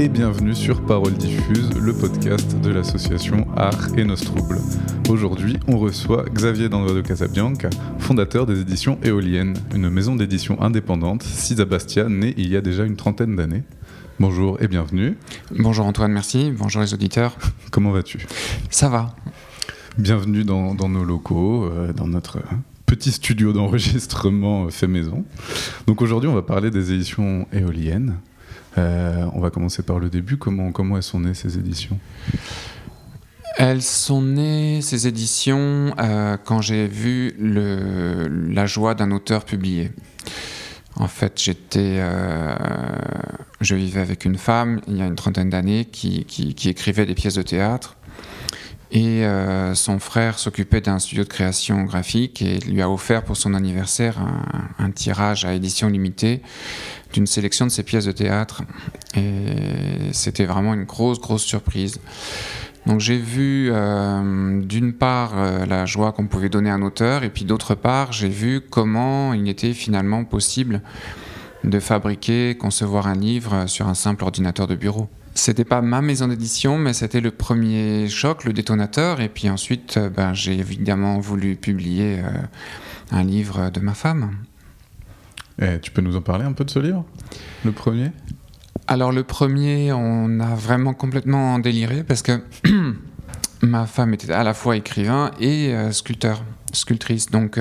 et bienvenue sur Parole Diffuse, le podcast de l'association Art et Nos Troubles. Aujourd'hui, on reçoit Xavier Dandre de Casabianca, fondateur des éditions Éoliennes, une maison d'édition indépendante, à Bastia, née il y a déjà une trentaine d'années. Bonjour et bienvenue. Bonjour Antoine, merci. Bonjour les auditeurs. Comment vas-tu? Ça va. Bienvenue dans, nos locaux, euh, dans notre petit studio d'enregistrement fait maison. Donc aujourd'hui, on va parler des éditions éoliennes. Euh, on va commencer par le début. Comment, comment sont nées ces éditions? Elles sont nées, ces éditions, euh, quand j'ai vu la joie d'un auteur publié. En fait, j'étais, euh, je vivais avec une femme il y a une trentaine d'années qui, qui, écrivait des pièces de théâtre et euh, son frère s'occupait d'un studio de création graphique et lui a offert pour son anniversaire un, tirage à édition limitée d'une sélection de ses pièces de théâtre. Et c'était vraiment une grosse, grosse surprise. Donc j'ai vu euh, d'une part euh, la joie qu'on pouvait donner à un auteur et puis d'autre part j'ai vu comment il était finalement possible de fabriquer, concevoir un livre sur un simple ordinateur de bureau. C'était pas ma maison d'édition, mais c'était le premier choc, le détonateur. Et puis ensuite, euh, ben, j'ai évidemment voulu publier euh, un livre de ma femme. Et tu peux nous en parler un peu de ce livre? Le premier? Alors, le premier, on a vraiment complètement déliré parce que ma femme était à la fois écrivain et euh, sculpteur, sculptrice. Donc,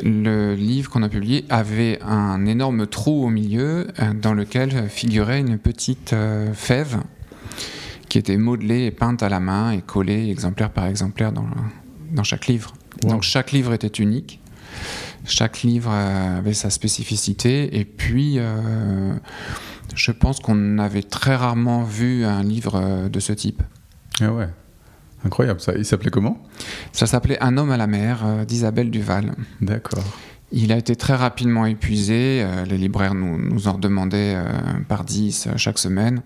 le livre qu'on a publié avait un énorme trou au milieu euh, dans lequel figurait une petite euh, fève qui était modelée et peinte à la main et collée exemplaire par exemplaire dans, dans chaque livre. Donc chaque livre était unique, chaque livre euh, avait sa spécificité et puis je pense qu'on avait très rarement vu un livre de ce type. Ah ouais. Incroyable ça. Il s'appelait comment? Ça s'appelait Un homme à la mer euh, d'Isabelle Duval. D'accord. Il a été très rapidement épuisé. Euh, les libraires nous, nous en redemandaient euh, par 10 chaque semaine.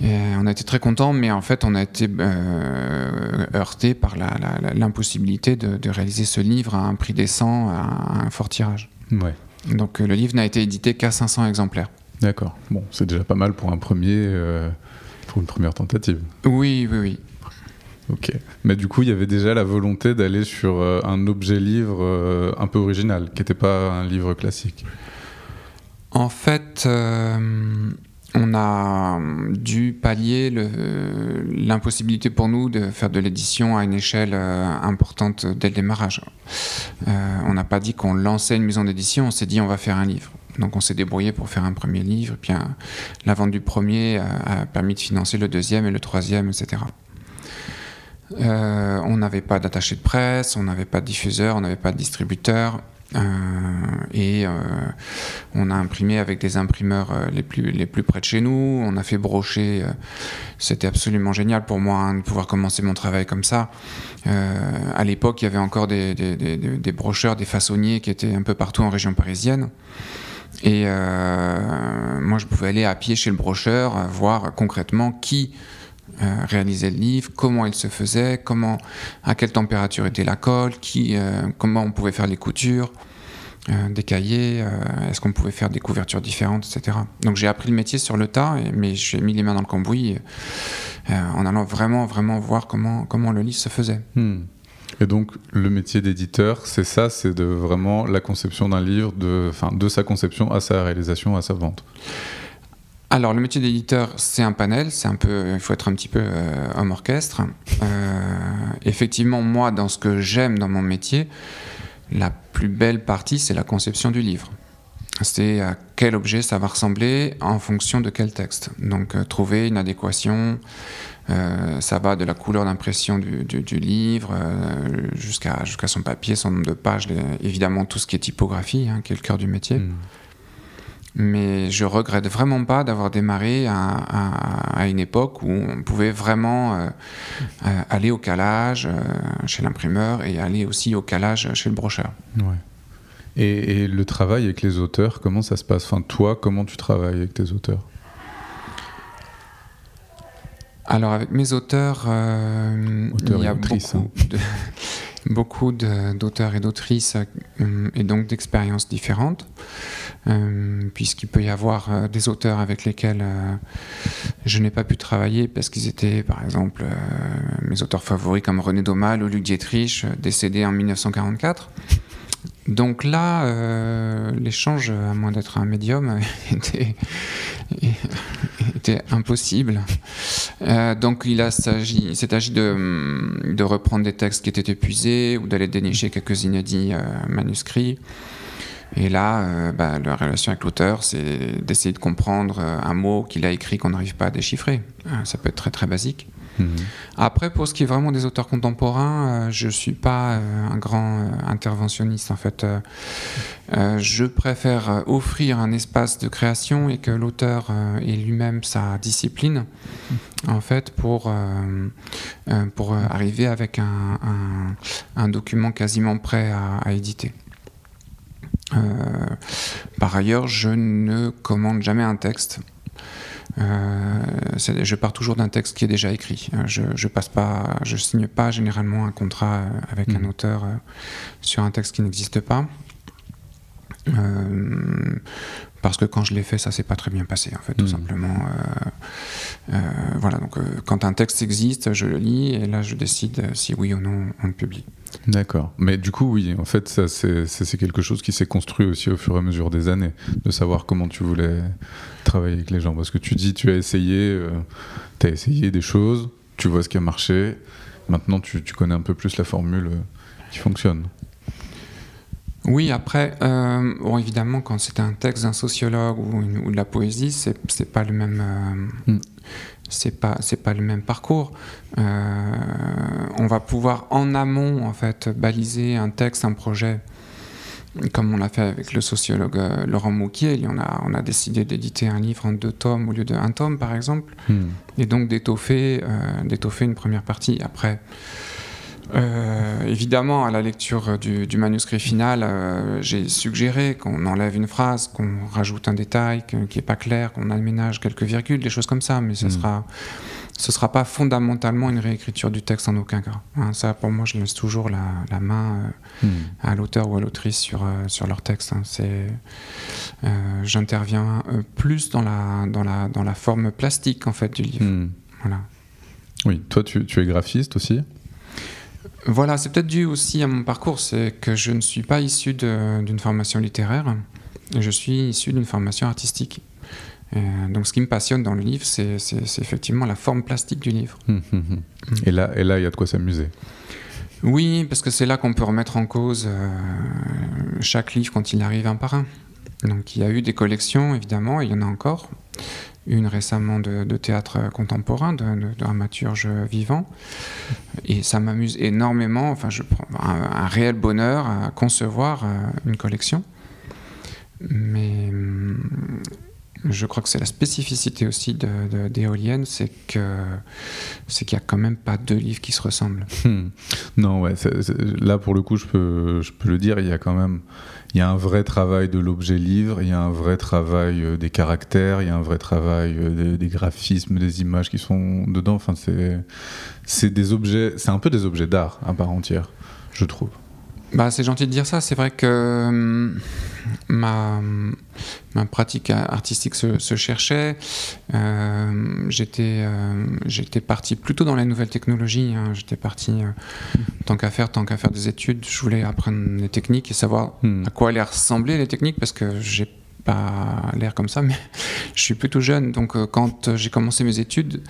Et on a été très contents, mais en fait, on a été heurté par l'impossibilité de, de, réaliser ce livre à un prix décent, à un fort tirage. Ouais. Donc le livre n'a été édité qu'à 500 exemplaires. D'accord. Bon, c'est déjà pas mal pour un premier, pour une première tentative. Oui, oui, oui. Mais du coup, il y avait déjà la volonté d'aller sur euh, un objet livre euh, un peu original, qui n'était pas un livre classique. En fait, euh, on a dû pallier l'impossibilité pour nous de faire de l'édition à une échelle importante dès le démarrage. on n'a pas dit qu'on lançait une maison d'édition, on s'est dit on va faire un livre. Donc on s'est débrouillé pour faire un premier livre, et puis la vente du premier a permis de financer le deuxième et le troisième, etc. Euh, on n'avait pas d'attaché de presse, on n'avait pas de diffuseur, on n'avait pas de distributeur. Euh, et euh, on a imprimé avec des imprimeurs les, plus, les plus près de chez nous. On a fait brocher. C'était absolument génial pour moi hein, de pouvoir commencer mon travail comme ça. à l'époque, il y avait encore des, des, brocheurs, des façonniers qui étaient un peu partout en région parisienne. Et moi, je pouvais aller à pied chez le brocheur, voir concrètement qui euh, réaliser le livre, comment il se faisait, comment, à quelle température était la colle, qui, euh, comment on pouvait faire les coutures, euh, des cahiers, est-ce qu'on pouvait faire des couvertures différentes, etc. Donc j'ai appris le métier sur le tas, mais j'ai mis les mains dans le cambouis en allant vraiment, vraiment voir comment, comment le livre se faisait. Hmm. Et donc le métier d'éditeur, c'est ça, c'est de vraiment la conception d'un livre, de, de sa conception à sa réalisation, à sa vente. Alors, le métier d'éditeur, c'est un panel, c'est un peu, il faut être un petit peu euh, homme orchestre. Euh, effectivement, moi, dans ce que j'aime dans mon métier, la plus belle partie, c'est la conception du livre. C'est à quel objet ça va ressembler en fonction de quel texte. Donc, euh, trouver une adéquation, ça va de la couleur d'impression du, livre jusqu'à son papier, son nombre de pages, évidemment tout ce qui est typographie, hein, qui est le cœur du métier. Hmm mais je regrette vraiment pas d'avoir démarré à, une époque où on pouvait vraiment euh, euh, aller au calage euh, chez l'imprimeur et aller aussi au calage chez le brocheur. Ouais. Et, le travail avec les auteurs, comment ça se passe? Enfin, toi, comment tu travailles avec tes auteurs? Alors, avec mes auteurs, il, y a beaucoup hein. de, beaucoup d'auteurs et d'autrices euh, et donc d'expériences différentes, euh, puisqu'il peut y avoir euh, des auteurs avec lesquels je n'ai pas pu travailler parce qu'ils étaient, par exemple, mes auteurs favoris comme René Daumal ou Luc Dietrich, décédés en 1944. Donc là, euh, l'échange, à moins d'être un médium, était, impossible. Euh, donc il s'est agi de, reprendre des textes qui étaient épuisés ou d'aller dénicher quelques inédits euh, manuscrits. Et là, bah, la relation avec l'auteur, c'est d'essayer de comprendre un mot qu'il a écrit qu'on n'arrive pas à déchiffrer. ça peut être très très basique. Mhm. Après, pour ce qui est vraiment des auteurs contemporains, euh, je ne suis pas euh, un grand euh, interventionniste. En fait, je préfère offrir un espace de création et que l'auteur ait lui-même sa discipline, en fait, pour, pour arriver avec un, un, document quasiment prêt à, à éditer. Par ailleurs, je ne commande jamais un texte. Euh, je pars toujours d'un texte qui est déjà écrit. Euh, je, je passe pas, je signe pas généralement un contrat euh, avec un mmh. auteur sur un texte qui n'existe pas. parce que quand je l'ai fait, ça s'est pas très bien passé, en fait, tout mmh. simplement. voilà, donc quand un texte existe, je le lis et là je décide si oui ou non on le publie. D'accord. Mais du coup, oui, en fait, ça, c'est quelque chose qui s'est construit aussi au fur et à mesure des années, de savoir comment tu voulais travailler avec les gens. Parce que tu dis, tu as essayé, euh, tu as essayé des choses, tu vois ce qui a marché, maintenant tu, connais un peu plus la formule euh, qui fonctionne. Oui, après, euh, bon, évidemment, quand c'est un texte d'un sociologue ou, de la poésie, c'est pas le même. Hmm c'est pas c'est pas le même parcours. Euh, on va pouvoir en amont en fait baliser un texte, un projet, comme on l'a fait avec le sociologue euh, Laurent Mouquier. On a on a décidé d'éditer un livre en deux tomes au lieu d'un tome par exemple, hmm. et donc d'étoffer euh, d'étoffer une première partie. Après. Euh, évidemment, à la lecture du, manuscrit final, euh, j'ai suggéré qu'on enlève une phrase, qu'on rajoute un détail qui n'est pas clair, qu'on aménage quelques virgules, des choses comme ça, mais ce ne mm. sera, ce sera pas fondamentalement une réécriture du texte en aucun cas. Hein, ça, pour moi, je laisse toujours la, main euh, mm. à l'auteur ou à l'autrice sur, sur leur texte. Hein. C'est, j'interviens plus dans la, dans, la, dans la forme plastique en fait du livre. Mm. Voilà. Oui, toi, tu, tu es graphiste aussi? Voilà, c'est peut-être dû aussi à mon parcours, c'est que je ne suis pas issu d'une formation littéraire, je suis issu d'une formation artistique. Euh, donc ce qui me passionne dans le livre, c'est effectivement la forme plastique du livre. Hum, hum, hum. Et là, et là, il y a de quoi s'amuser. Oui, parce que c'est là qu'on peut remettre en cause euh, chaque livre quand il arrive un par un. Donc il y a eu des collections, évidemment, il y en a encore une récemment de, théâtre contemporain, de, dramaturge vivant. Et ça m'amuse énormément. Enfin, je prends un, réel bonheur à concevoir euh, une collection. Mais hum, je crois que c'est la spécificité aussi d'éolienne, c'est que c'est qu'il y a quand même pas deux livres qui se ressemblent. Non, ouais, là pour le coup, je peux, le dire, il y a quand même il y a un vrai travail de l'objet livre, il y a un vrai travail euh, des caractères, il y a un vrai travail euh, des, graphismes, des images qui sont dedans. Enfin, c'est des objets, c'est un peu des objets d'art à part entière, je trouve. Bah, c'est gentil de dire ça. C'est vrai que hum, ma, ma pratique artistique se, cherchait. Euh, j'étais, euh, j'étais parti plutôt dans les nouvelles technologies. Hein. J'étais parti, euh, tant qu'à faire, tant qu'à faire des études, je voulais apprendre les techniques et savoir hmm. à quoi allaient ressembler les techniques parce que j'ai pas l'air comme ça, mais je suis plutôt jeune. Donc, quand j'ai commencé mes études,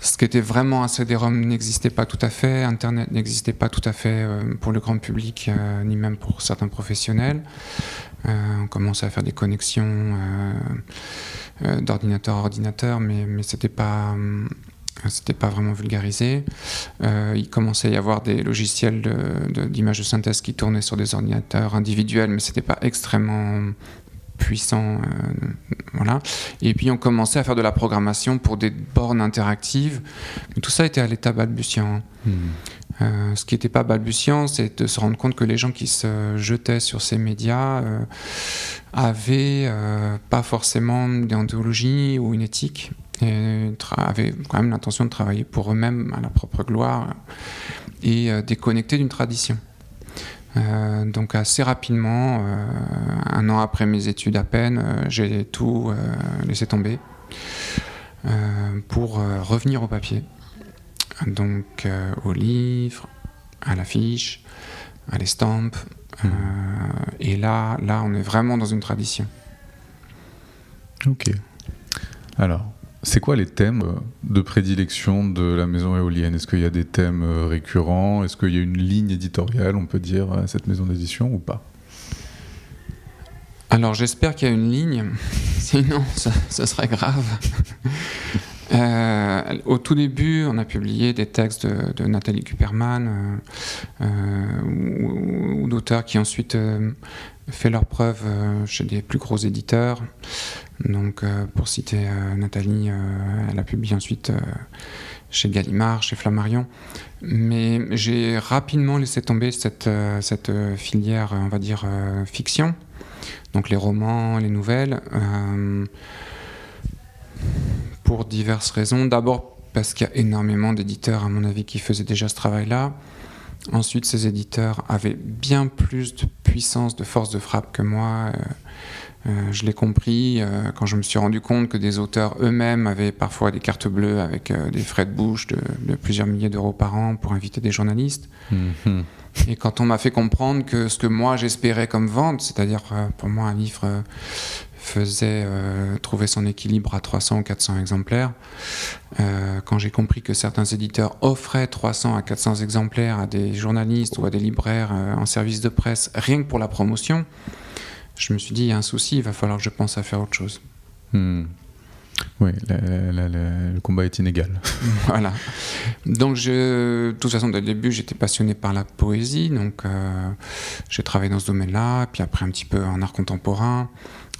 ce qui était vraiment un CD-ROM n'existait pas tout à fait, Internet n'existait pas tout à fait euh, pour le grand public, euh, ni même pour certains professionnels. Euh, on commençait à faire des connexions d'ordinateur à ordinateur, mais, mais c'était pas pas vraiment vulgarisé. il commençait à y avoir des logiciels d'image de, de, synthèse qui tournaient sur des ordinateurs individuels, mais c'était pas extrêmement puissant. Euh, voilà. Et puis on commençait à faire de la programmation pour des bornes interactives. Mais tout ça était à l'état balbutiant. Hmm. Euh, ce qui n'était pas balbutiant, c'est de se rendre compte que les gens qui se jetaient sur ces médias euh, avaient pas forcément une déontologie ou une éthique et avaient quand même l'intention de travailler pour eux-mêmes à la propre gloire et déconnecter d'une tradition. Donc assez rapidement, un an après mes études à peine, j'ai tout laissé tomber pour revenir au papier. Donc au livre, à l'affiche, à l'estampe. Mmh. et là, là, on est vraiment dans une tradition. Ok. Alors, c'est quoi les thèmes euh, de prédilection de la maison éolienne? Est-ce qu'il y a des thèmes euh, récurrents? Est-ce qu'il y a une ligne éditoriale, on peut dire, à cette maison d'édition ou pas? Alors j'espère qu'il y a une ligne, sinon ça, serait grave. Euh, au tout début, on a publié des textes de, Nathalie Kuperman ou, d'auteurs qui ensuite fait leurs preuves chez des plus gros éditeurs. Donc, euh, pour citer euh, Nathalie, euh, elle a publié ensuite chez Gallimard, chez Flammarion. Mais j'ai rapidement laissé tomber cette filière, on va dire, fiction. Donc, les romans, les nouvelles. pour diverses raisons. D'abord, parce qu'il y a énormément d'éditeurs, à mon avis, qui faisaient déjà ce travail-là. Ensuite, ces éditeurs avaient bien plus de puissance, de force de frappe que moi. Euh, je l'ai compris euh, quand je me suis rendu compte que des auteurs eux-mêmes avaient parfois des cartes bleues avec euh, des frais de bouche de, plusieurs milliers d'euros par an pour inviter des journalistes. Mhm. Et quand on m'a fait comprendre que ce que moi j'espérais comme vente, c'est-à-dire pour moi un livre faisait trouver son équilibre à 300 ou 400 exemplaires, quand j'ai compris que certains éditeurs offraient 300 à 400 exemplaires à des journalistes ou à des libraires en service de presse rien que pour la promotion, je me suis dit, il y a un souci, il va falloir que je pense à faire autre chose. Hmm. Oui, le combat est inégal. voilà. Donc, je, de toute façon, dès le début, j'étais passionné par la poésie. Donc, euh, j'ai travaillé dans ce domaine-là. Puis après, un petit peu en art contemporain.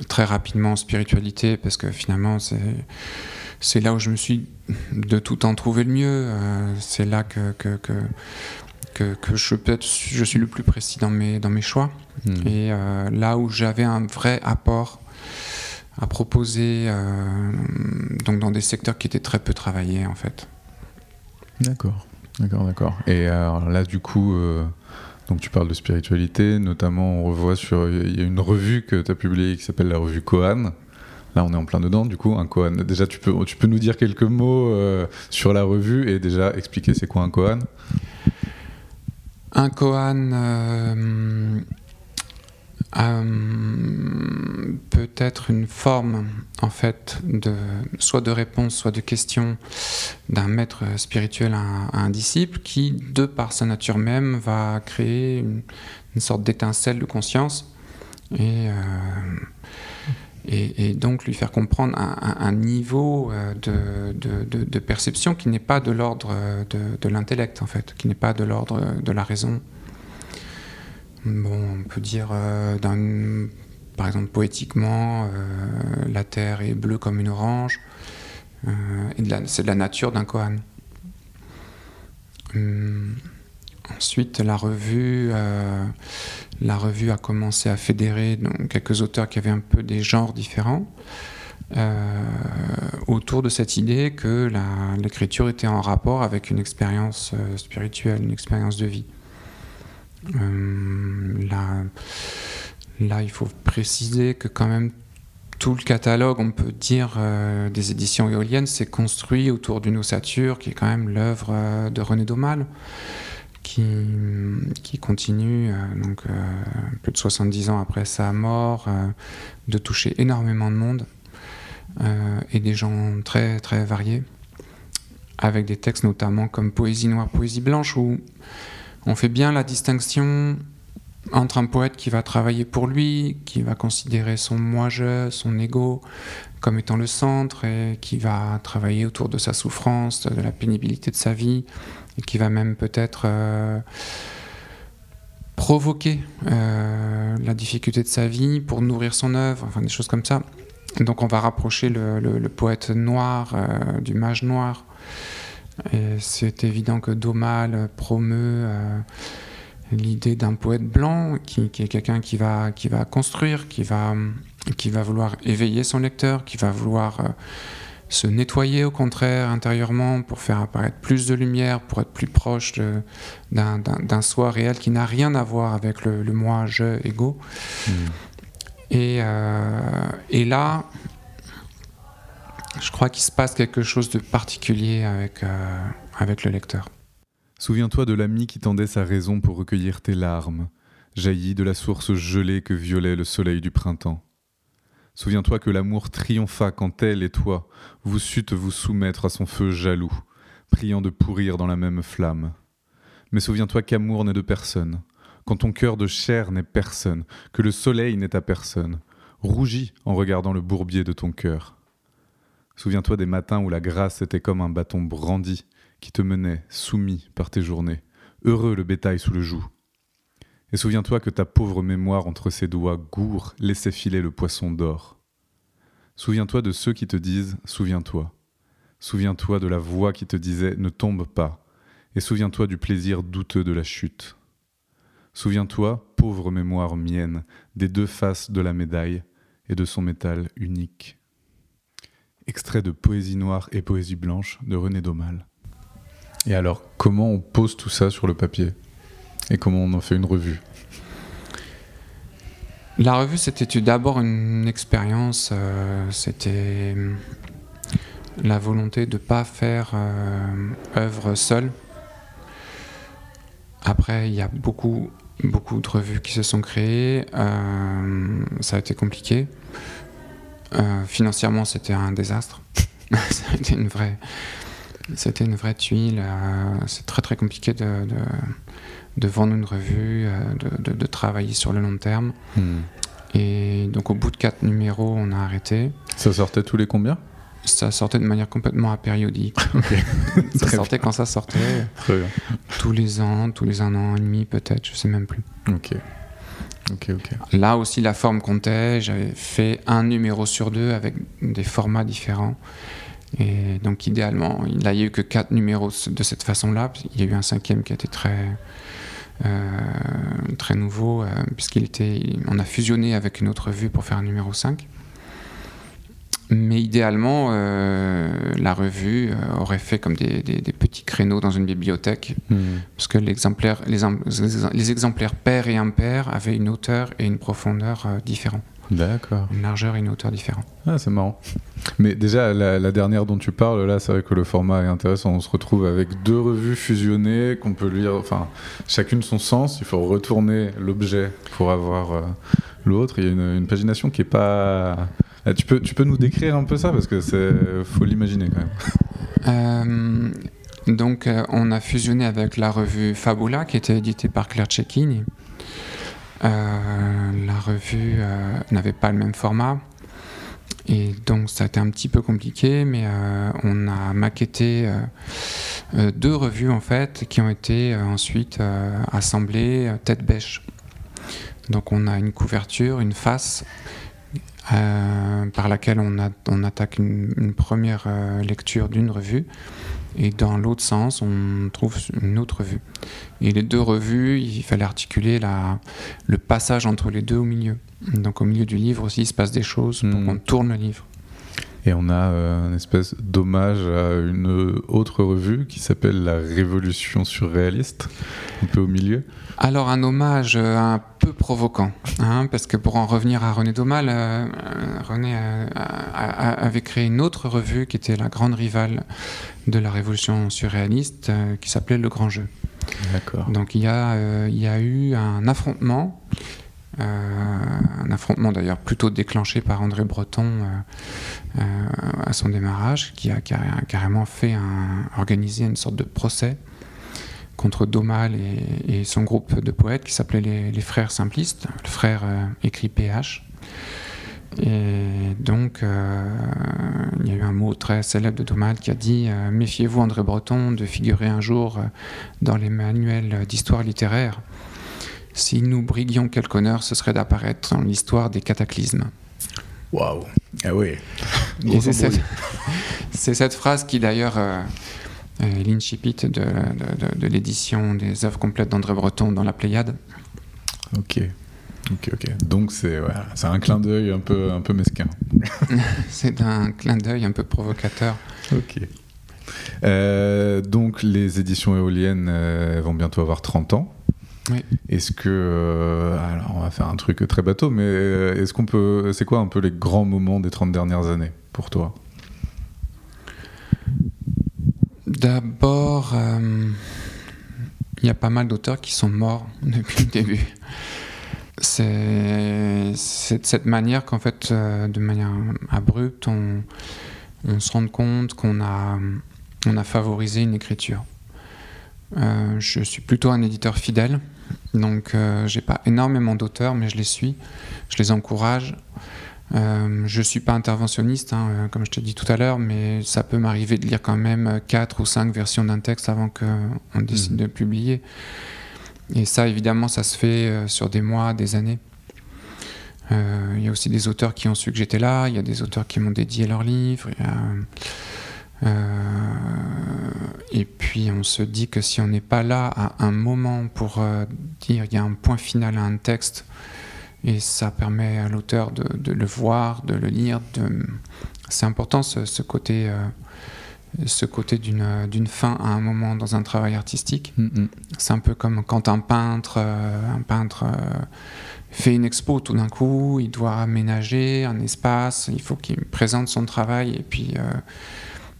Très rapidement en spiritualité, parce que finalement, c'est, c'est là où je me suis de tout temps trouvé le mieux. Euh, c'est là que, que, que que, je suis le plus précis dans mes, dans mes choix. Hmm. Et euh, là où j'avais un vrai apport à proposer, euh, donc dans des secteurs qui étaient très peu travaillés en fait. D'accord, d'accord, d'accord. Et alors là, du coup, euh, donc tu parles de spiritualité, notamment on revoit sur. Il y a une revue que tu as publiée qui s'appelle la revue Kohan. Là, on est en plein dedans, du coup, un Kohan. Déjà, tu peux, tu peux nous dire quelques mots sur la revue et déjà expliquer c'est quoi un Kohan un koan euh, euh, peut être une forme, en fait, de, soit de réponse, soit de question d'un maître spirituel à, un disciple qui, de par sa nature même, va créer une, sorte d'étincelle de conscience. Et. Euh, et, donc lui faire comprendre un, niveau euh, de, perception qui n'est pas de l'ordre de, l'intellect, en fait, qui n'est pas de l'ordre de la raison. On peut dire, par exemple, poétiquement, la terre est bleue comme une orange, et c'est de la nature d'un koan. Hum, ensuite, la revue a commencé à fédérer quelques auteurs qui avaient un peu des genres différents euh, autour de cette idée que l'écriture était en rapport avec une expérience euh, spirituelle, une expérience de vie. Euh, là, il faut préciser que quand même tout le catalogue, on peut dire, des éditions éoliennes, s'est construit autour d'une ossature qui est quand même l'œuvre de René Daumal qui, qui continue, euh, donc euh, plus de 70 ans après sa mort, euh, de toucher énormément de monde et des gens très très variés, avec des textes notamment comme Poésie noire, Poésie blanche, où on fait bien la distinction entre un poète qui va travailler pour lui, qui va considérer son moi-je, son ego comme étant le centre et qui va travailler autour de sa souffrance, de la pénibilité de sa vie, et qui va même peut-être euh, provoquer euh, la difficulté de sa vie pour nourrir son œuvre, enfin des choses comme ça. Donc on va rapprocher le, poète noir euh, du mage noir. Et c'est évident que Domal promeut l'idée d'un poète blanc qui, est quelqu'un qui va, qui va construire, qui va, qui va vouloir éveiller son lecteur, qui va vouloir se nettoyer au contraire intérieurement pour faire apparaître plus de lumière, pour être plus proche d'un soi réel qui n'a rien à voir avec le, moi, je, ego. Hmm. Et, euh, et, là, je crois qu'il se passe quelque chose de particulier avec, euh, avec le lecteur. Souviens-toi de l'ami qui tendait sa raison pour recueillir tes larmes, jaillie de la source gelée que violait le soleil du printemps. Souviens-toi que l'amour triompha quand elle et toi, vous sûtes vous soumettre à son feu jaloux, priant de pourrir dans la même flamme. Mais souviens-toi qu'amour n'est de personne, quand ton cœur de chair n'est personne, que le soleil n'est à personne. Rougis en regardant le bourbier de ton cœur. Souviens-toi des matins où la grâce était comme un bâton brandi qui te menait, soumis par tes journées, heureux le bétail sous le joug. Et souviens-toi que ta pauvre mémoire entre ses doigts gourd laissait filer le poisson d'or. Souviens-toi de ceux qui te disent Souviens-toi. Souviens-toi de la voix qui te disait Ne tombe pas. Et souviens-toi du plaisir douteux de la chute. Souviens-toi, pauvre mémoire mienne, des deux faces de la médaille et de son métal unique. Extrait de Poésie noire et Poésie blanche de René Daumal. Et alors, comment on pose tout ça sur le papier? Et comment on en fait une revue? La revue, c'était d'abord une expérience, euh, c'était hum, la volonté de ne pas faire euh, œuvre seule. Après, il y a beaucoup, beaucoup de revues qui se sont créées. Euh, ça a été compliqué. Financièrement, c'était un désastre. c'était une vraie, c'était une vraie tuile. c'est très très compliqué de, de vendre une revue, euh, de, travailler sur le long terme. Hmm. Et donc au bout de quatre numéros, on a arrêté. Ça sortait tous les combien? Ça sortait de manière complètement apériodique. ça sortait quand ça sortait. Tous les ans, tous les un an et demi peut-être, je sais même plus. Ok. Là aussi, la forme comptait. J'avais fait un numéro sur deux avec des formats différents. Et donc, idéalement, il n'y a eu que quatre numéros de cette façon-là. Il y a eu un cinquième qui a été très, euh, très nouveau, euh, puisqu'il était, a fusionné avec une autre revue pour faire un numéro 5. Mais idéalement, euh, la revue aurait fait comme des, petits créneaux dans une bibliothèque, hmm. parce que l'exemplaire, les, les, exemplaires pairs et impairs avaient une hauteur et une profondeur différentes. D'accord. Une largeur et une hauteur différentes. Ah, c'est marrant. Mais déjà, la, dernière dont tu parles, là, c'est vrai que le format est intéressant. On se retrouve avec deux revues fusionnées qu'on peut lire, enfin, chacune son sens. Il faut retourner l'objet pour avoir euh, l'autre. Il y a une, pagination qui est pas. Ah, tu, peux, tu peux nous décrire un peu ça parce que c'est faut l'imaginer quand même. Euh, donc, euh, on a fusionné avec la revue Fabula qui était éditée par Claire Cecchini. Euh, la revue euh, n'avait pas le même format. Et donc ça a été un petit peu compliqué, mais on a maquetté deux revues en fait qui ont été ensuite assemblées tête bêche. Donc on a une couverture, une face par laquelle on, a, on attaque une première lecture d'une revue et dans l'autre sens, on trouve une autre vue. Et les deux revues, il fallait articuler la, le passage entre les deux au milieu. Donc au milieu du livre aussi, il se passe des choses pour hmm. qu'on tourne le livre. Et on a euh, une espèce d'hommage à une autre revue qui s'appelle La Révolution surréaliste, un peu au milieu. Alors un hommage euh, un peu provoquant, hein, parce que pour en revenir à René Daumal, euh, René avait créé une autre revue qui était la grande rivale de la Révolution surréaliste, qui s'appelait Le Grand Jeu. D'accord. Donc il y, a, il y a eu un affrontement un affrontement d'ailleurs plutôt déclenché par André Breton euh, euh, à son démarrage, qui a, carrément fait un, organisé une sorte de procès contre Domal et, son groupe de poètes qui s'appelait les, Frères Simplistes, le frère écrit PH. Et donc, il y a eu un mot très célèbre de Domal qui a dit Méfiez-vous, André Breton, de figurer un jour dans les manuels d'histoire littéraire si nous briguions quelque honneur, ce serait d'apparaître dans l'histoire des cataclysmes. Waouh Ah oui c'est cette, phrase qui d'ailleurs euh, est l'incipit de, l'édition des œuvres complètes d'André Breton dans la Pléiade. Ok. Ok, ok. Donc c'est un clin d'œil un peu, un peu mesquin. c'est un clin d'œil un peu provocateur. Ok. Euh, donc les éditions éoliennes euh, vont bientôt avoir 30 ans. Oui. Est-ce que euh, alors on va faire un truc très bateau, mais est-ce qu'on peut, c'est quoi un peu les grands moments des 30 dernières années pour toi? D'abord, il y a pas mal d'auteurs qui sont morts depuis le début. C'est de cette manière qu'en fait, de manière abrupte, on, on se rend compte qu'on a on a favorisé une écriture. Euh, je suis plutôt un éditeur fidèle, donc euh, j'ai pas énormément d'auteurs, mais je les suis, je les encourage. Euh, je suis pas interventionniste, hein, euh, comme je te dis tout à l'heure, mais ça peut m'arriver de lire quand même quatre ou cinq versions d'un texte avant qu'on décide mmh. de publier. Et ça, évidemment, ça se fait sur des mois, des années. Il y a aussi des auteurs qui ont su que j'étais là, il y a des auteurs qui m'ont dédié leurs livres. Euh, et puis on se dit que si on n'est pas là à un moment pour euh, dire il y a un point final à un texte, et ça permet à l'auteur de, le voir, de le lire. De... C'est important ce, côté, euh, ce côté d'une fin à un moment dans un travail artistique. Mm-hmm. C'est un peu comme quand un peintre, un peintre fait une expo tout d'un coup, il doit aménager un espace, il faut qu'il présente son travail et puis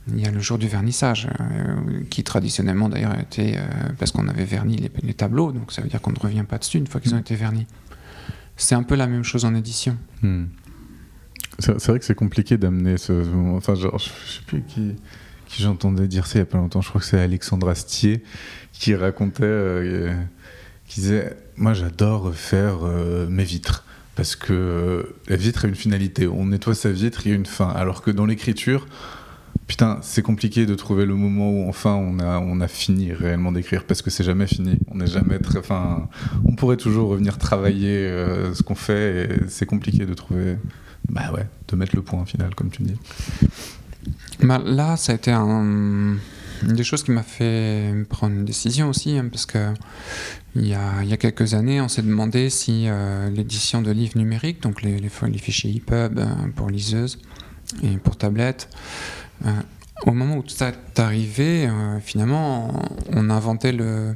il y a le jour du vernissage, euh, qui traditionnellement d'ailleurs était euh, parce qu'on avait verni les, tableaux, donc ça veut dire qu'on ne revient pas dessus une fois qu'ils ont mm. été vernis. C'est un peu la même chose en édition. Mm. C'est vrai que c'est compliqué d'amener ce, Enfin, genre, je sais plus qui, qui j'entendais dire ça il y a pas longtemps. Je crois que c'est Alexandre Astier qui racontait, euh, qui disait Moi j'adore faire mes vitres parce que la vitre a une finalité. On nettoie sa vitre, il y a une fin. Alors que dans l'écriture, Putain, c'est compliqué de trouver le moment où enfin on a, on a fini réellement d'écrire parce que c'est jamais fini. On n'est jamais très. Enfin, on pourrait toujours revenir travailler euh, ce qu'on fait et c'est compliqué de trouver. Bah ouais, de mettre le point final, comme tu dis. Bah là, ça a été un, une des choses qui m'a fait prendre une décision aussi, hein, parce que il y, a, il y, a, quelques années, on s'est demandé si euh, l'édition de livres numériques, donc les, les, les fichiers EPUB euh, pour liseuse et pour tablette, euh, au moment où tout ça est arrivé, euh, finalement, on inventait le,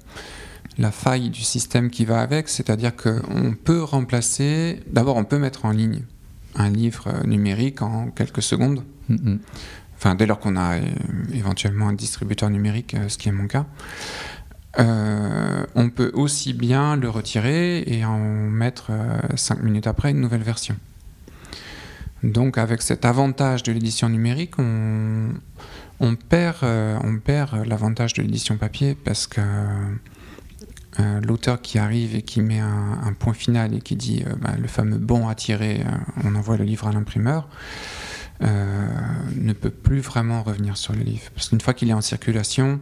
la faille du système qui va avec, c'est-à-dire qu'on peut remplacer, d'abord on peut mettre en ligne un livre numérique en quelques secondes, mm-hmm. enfin dès lors qu'on a euh, éventuellement un distributeur numérique, ce qui est mon cas. on peut aussi bien le retirer et en mettre cinq minutes après une nouvelle version. Donc avec cet avantage de l'édition numérique, on, perd, euh, perd l'avantage de l'édition papier parce que euh, l'auteur qui arrive et qui met un, point final et qui dit euh, bah, le fameux bon à tirer, on envoie le livre à l'imprimeur, ne peut plus vraiment revenir sur le livre. Parce qu'une fois qu'il est en circulation,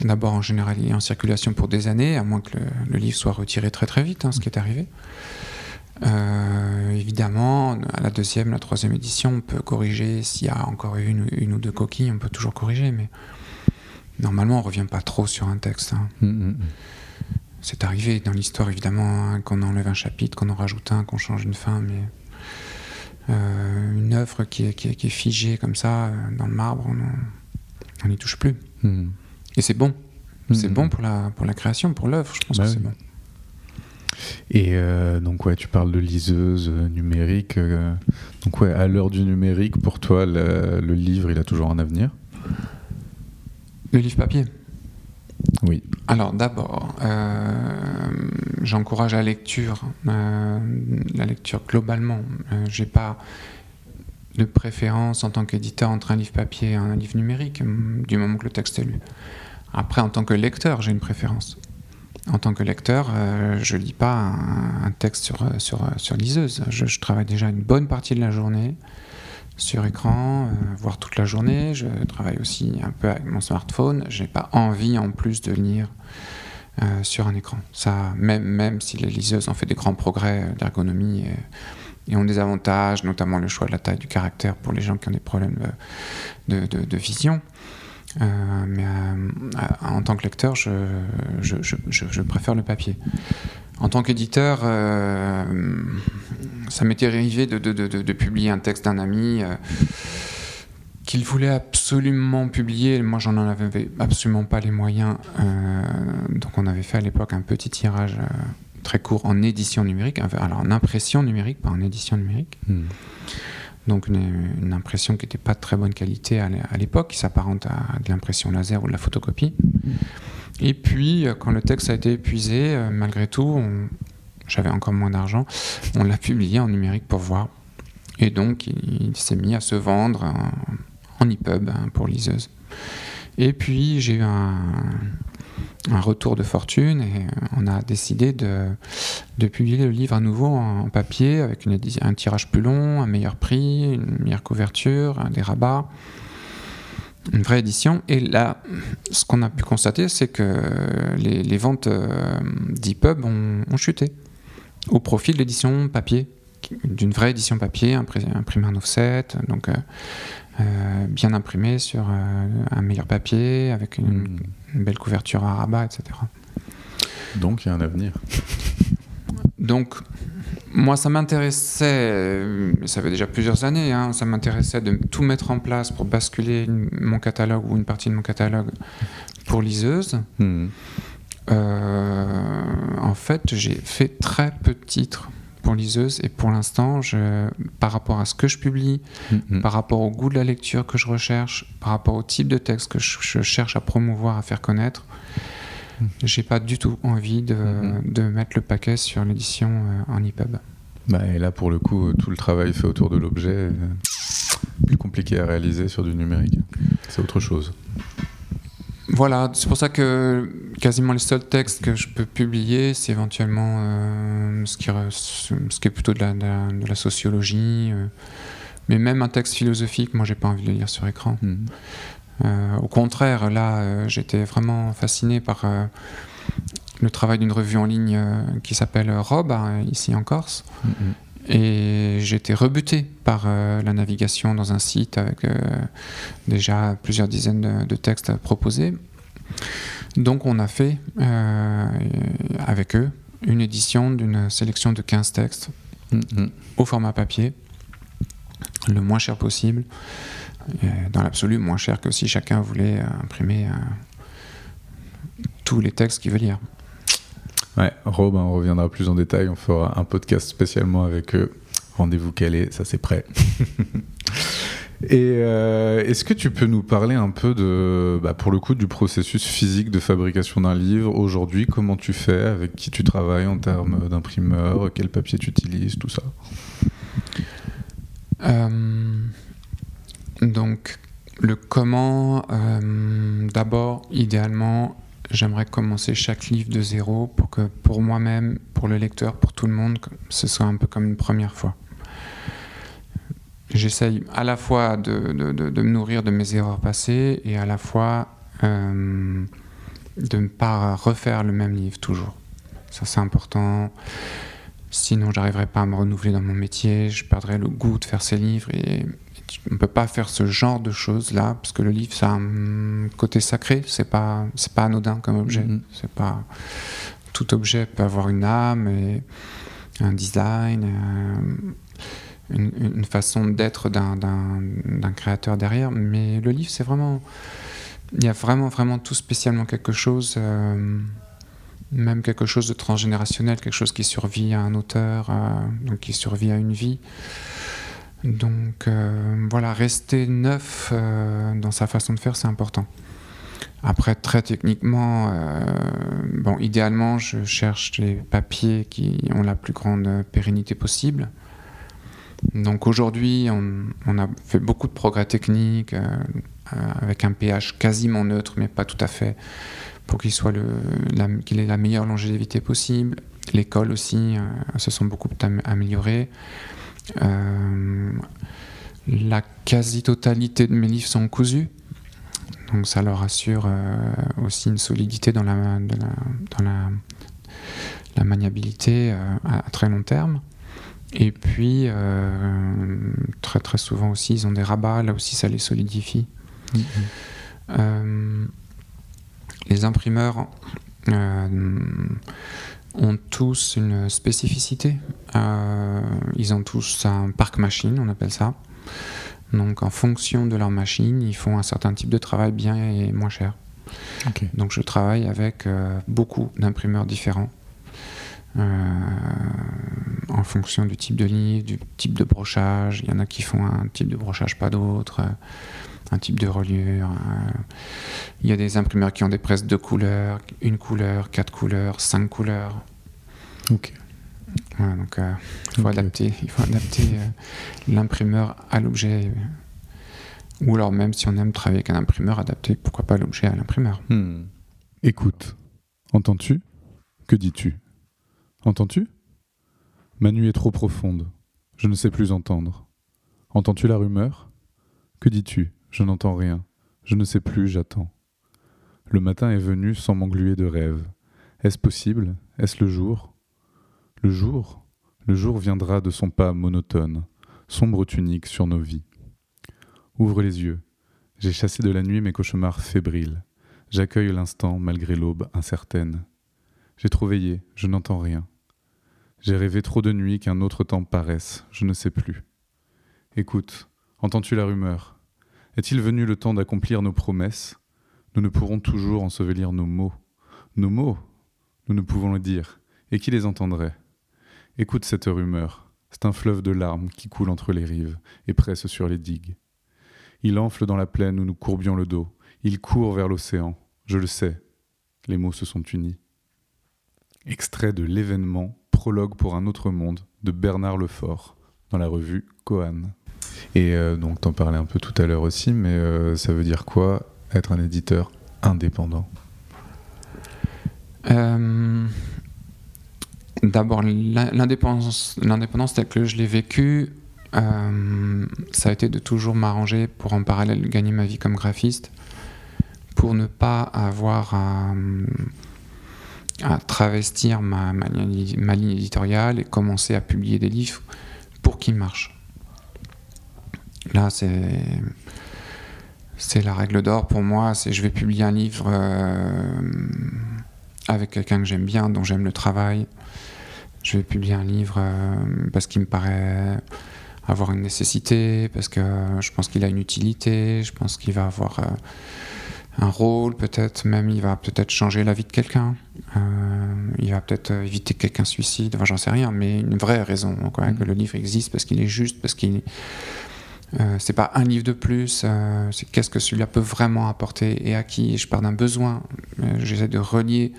d'abord en général il est en circulation pour des années, à moins que le, livre soit retiré très très vite, hein, ce qui est arrivé. Euh, évidemment, à la deuxième, la troisième édition, on peut corriger. S'il y a encore une, une, ou deux coquilles, on peut toujours corriger, mais normalement, on revient pas trop sur un texte. Hein. Mm, mm, mm. C'est arrivé dans l'histoire, évidemment, hein, qu'on enlève un chapitre, qu'on en rajoute un, qu'on change une fin, mais euh, une œuvre qui est, qui, est, figée comme ça, euh, dans le marbre, on n'y touche plus. Et c'est bon. C'est bon pour la, pour la création, pour l'œuvre, je pense bah que c'est bon. Et euh, donc, ouais, tu parles de liseuse euh, numérique. Euh, donc, ouais, à l'heure du numérique, pour toi, le, livre, il a toujours un avenir? Le livre papier? Oui. Alors, d'abord, j'encourage la lecture, la lecture globalement. J'ai pas de préférence en tant qu'éditeur entre un livre papier et un livre numérique, du moment que le texte est lu. Après, en tant que lecteur, j'ai une préférence. En tant que lecteur, euh, je lis pas un, texte sur, sur, sur liseuse. Je, travaille déjà une bonne partie de la journée sur écran, euh, voire toute la journée. Je travaille aussi un peu avec mon smartphone. J'ai pas envie en plus de lire euh, sur un écran. Ça, même, même si les liseuses ont fait des grands progrès d'ergonomie et, ont des avantages, notamment le choix de la taille du caractère pour les gens qui ont des problèmes de, de, de vision. Euh, mais euh, en tant que lecteur, je, préfère le papier. En tant qu'éditeur, euh, ça m'était arrivé de, publier un texte d'un ami qu'il voulait absolument publier. Moi, j'en avais absolument pas les moyens. Donc, on avait fait à l'époque un petit tirage très court en édition numérique, alors en impression numérique, pas en édition numérique. Hmm. Donc, une, impression qui n'était pas de très bonne qualité à l'époque, qui s'apparente à de l'impression laser ou de la photocopie. Et puis, euh, quand le texte a été épuisé, euh, malgré tout, j'avais encore moins d'argent, on l'a publié en numérique pour voir. Et donc, il, il s'est mis à se vendre en, en EPUB hein, pour liseuse. Et puis, j'ai eu un, un, retour de fortune et euh, on a décidé de, publier le livre à nouveau en, papier avec un tirage plus long, un meilleur prix, une meilleure couverture, des rabats une vraie édition. Et là, ce qu'on a pu constater, c'est que les, ventes euh, d'EPUB ont, ont, chuté au profit de l'édition papier, d'une vraie édition papier, imprimée en offset, donc euh, euh, bien imprimée sur euh, un meilleur papier, avec une, une, belle couverture à rabat, etc. Donc il y a un avenir. Donc moi, ça m'intéressait, euh, ça fait déjà plusieurs années, hein, ça m'intéressait de tout mettre en place pour basculer mon catalogue ou une partie de mon catalogue pour liseuse. Mmh. Euh, en fait, j'ai fait très peu de titres pour liseuse et pour l'instant, par rapport à ce que je publie, mmh. par rapport au goût de la lecture que je recherche, par rapport au type de texte que je, je cherche à promouvoir, à faire connaître, j'ai pas du tout envie de, mm -hmm. de, mettre le paquet sur l'édition euh, en EPUB. Bah, et là, pour le coup, tout le travail fait autour de l'objet, euh, plus compliqué à réaliser sur du numérique. C'est autre chose. Voilà, c'est pour ça que quasiment les seuls textes que je peux publier, c'est éventuellement euh, ce, qui, ce qui est plutôt de la, de la, de la sociologie. Euh, mais même un texte philosophique, moi, j'ai pas envie de le lire sur écran. Mm -hmm. Euh, au contraire, là, j'étais vraiment fasciné par le travail d'une revue en ligne qui s'appelle Rob, hein, ici en Corse. Mm Et j'étais rebuté par la navigation dans un site avec déjà plusieurs dizaines de, de, textes proposés. Donc on a fait avec eux une édition d'une sélection de 15 textes mm -hmm. au format papier, le moins cher possible dans l'absolu moins cher que si chacun voulait imprimer euh, tous les textes qu'il veut lire. Ouais, Rob, on reviendra plus en détail, on fera un podcast spécialement avec eux. Rendez-vous calé, ça c'est prêt. Et euh, est-ce que tu peux nous parler un peu de, bah, pour le coup, du processus physique de fabrication d'un livre aujourd'hui? Comment tu fais? Avec qui tu travailles en termes d'imprimeur? Quel papier tu utilises? Tout ça. Euh, donc, le comment, euh, d'abord, idéalement, j'aimerais commencer chaque livre de zéro pour que pour moi-même, pour le lecteur, pour tout le monde, ce soit un peu comme une première fois. J'essaye à la fois de, me nourrir de mes erreurs passées et à la fois euh, de ne pas refaire le même livre toujours. Ça, c'est important. Sinon, j'arriverai pas à me renouveler dans mon métier, je perdrai le goût de faire ces livres et on ne peut pas faire ce genre de choses là parce que le livre ça a un côté sacré c'est pas c'est pas anodin comme objet. Mm -hmm. c'est pas tout objet peut avoir une âme et un design euh, une, une, façon d'être d'un créateur derrière. Mais le livre c'est vraiment il y a vraiment vraiment tout spécialement quelque chose euh, même quelque chose de transgénérationnel quelque chose qui survit à un auteur euh, donc qui survit à une vie donc euh, voilà, rester neuf euh, dans sa façon de faire, c'est important. Après, très techniquement, euh, bon, idéalement, je cherche les papiers qui ont la plus grande pérennité possible. Donc aujourd'hui, on, a fait beaucoup de progrès techniques avec un pH quasiment neutre, mais pas tout à fait, pour qu'il soit le, qu'il ait la meilleure longévité possible. Les cols aussi se sont beaucoup améliorés. Euh, la quasi-totalité de mes livres sont cousus, donc ça leur assure euh, aussi une solidité dans la, la dans la, la maniabilité euh, à, à, très long terme. Et puis, euh, très très souvent aussi, ils ont des rabats, là aussi ça les solidifie. Mm -hmm. les imprimeurs ont tous une spécificité. ils ont tous un parc machine, on appelle ça. Donc en fonction de leur machine, ils font un certain type de travail bien et moins cher. Donc je travaille avec euh, beaucoup d'imprimeurs différents. Euh, en fonction du type de livre, du type de brochage. Il y en a qui font un type de brochage, pas d'autres, euh, un type de reliure. il y a des imprimeurs qui ont des presses de couleurs, une couleur, quatre couleurs, cinq couleurs. Ok. donc il faut adapter, il faut adapter l'imprimeur à l'objet ou alors même si on aime travailler avec un imprimeur adapté, pourquoi pas l'objet à l'imprimeur. Hmm. Écoute, entends-tu? Que dis-tu? Entends-tu? Ma nuit est trop profonde, je ne sais plus entendre. Entends-tu la rumeur? Que dis-tu? Je n'entends rien, je ne sais plus, j'attends. Le matin est venu sans m'engluer de rêves. Est-ce possible? Est-ce le jour? Le jour? Le jour viendra de son pas monotone, sombre tunique sur nos vies. Ouvre les yeux. J'ai chassé de la nuit mes cauchemars fébriles. J'accueille l'instant malgré l'aube incertaine. J'ai trop veillé, je n'entends rien. J'ai rêvé trop de nuits qu'un autre temps paraisse, je ne sais plus. Écoute, entends-tu la rumeur? Est-il venu le temps d'accomplir nos promesses? Nous ne pourrons toujours ensevelir nos mots. Nos mots Nous ne pouvons le dire. Et qui les entendrait? Écoute cette rumeur. C'est un fleuve de larmes qui coule entre les rives et presse sur les digues. Il enfle dans la plaine où nous courbions le dos. Il court vers l'océan. Je le sais. Les mots se sont unis. Extrait de l'événement Prologue pour un autre monde de Bernard Lefort dans la revue Coan. Et euh, donc, t'en parlais un peu tout à l'heure aussi, mais euh, ça veut dire quoi être un éditeur indépendant? Euh, D'abord, l'indépendance, l'indépendance telle que je l'ai vécue, ça a été de toujours m'arranger pour en parallèle gagner ma vie comme graphiste, pour ne pas avoir à, travestir ma, ma, ligne éditoriale et commencer à publier des livres pour qu'ils marchent. Là, c'est c'est la règle d'or pour moi. C'est je vais publier un livre euh, avec quelqu'un que j'aime bien, dont j'aime le travail. Je vais publier un livre euh, parce qu'il me paraît avoir une nécessité, parce que je pense qu'il a une utilité, je pense qu'il va avoir euh, un rôle, peut-être même il va peut-être changer la vie de quelqu'un, il va peut-être éviter que quelqu'un suicide, enfin j'en sais rien, mais une vraie raison quoi, mm. que le livre existe, parce qu'il est juste, parce qu'il euh, c'est pas un livre de plus, c'est qu'est-ce que celui-là peut vraiment apporter et à qui. Je pars d'un besoin. J'essaie de relier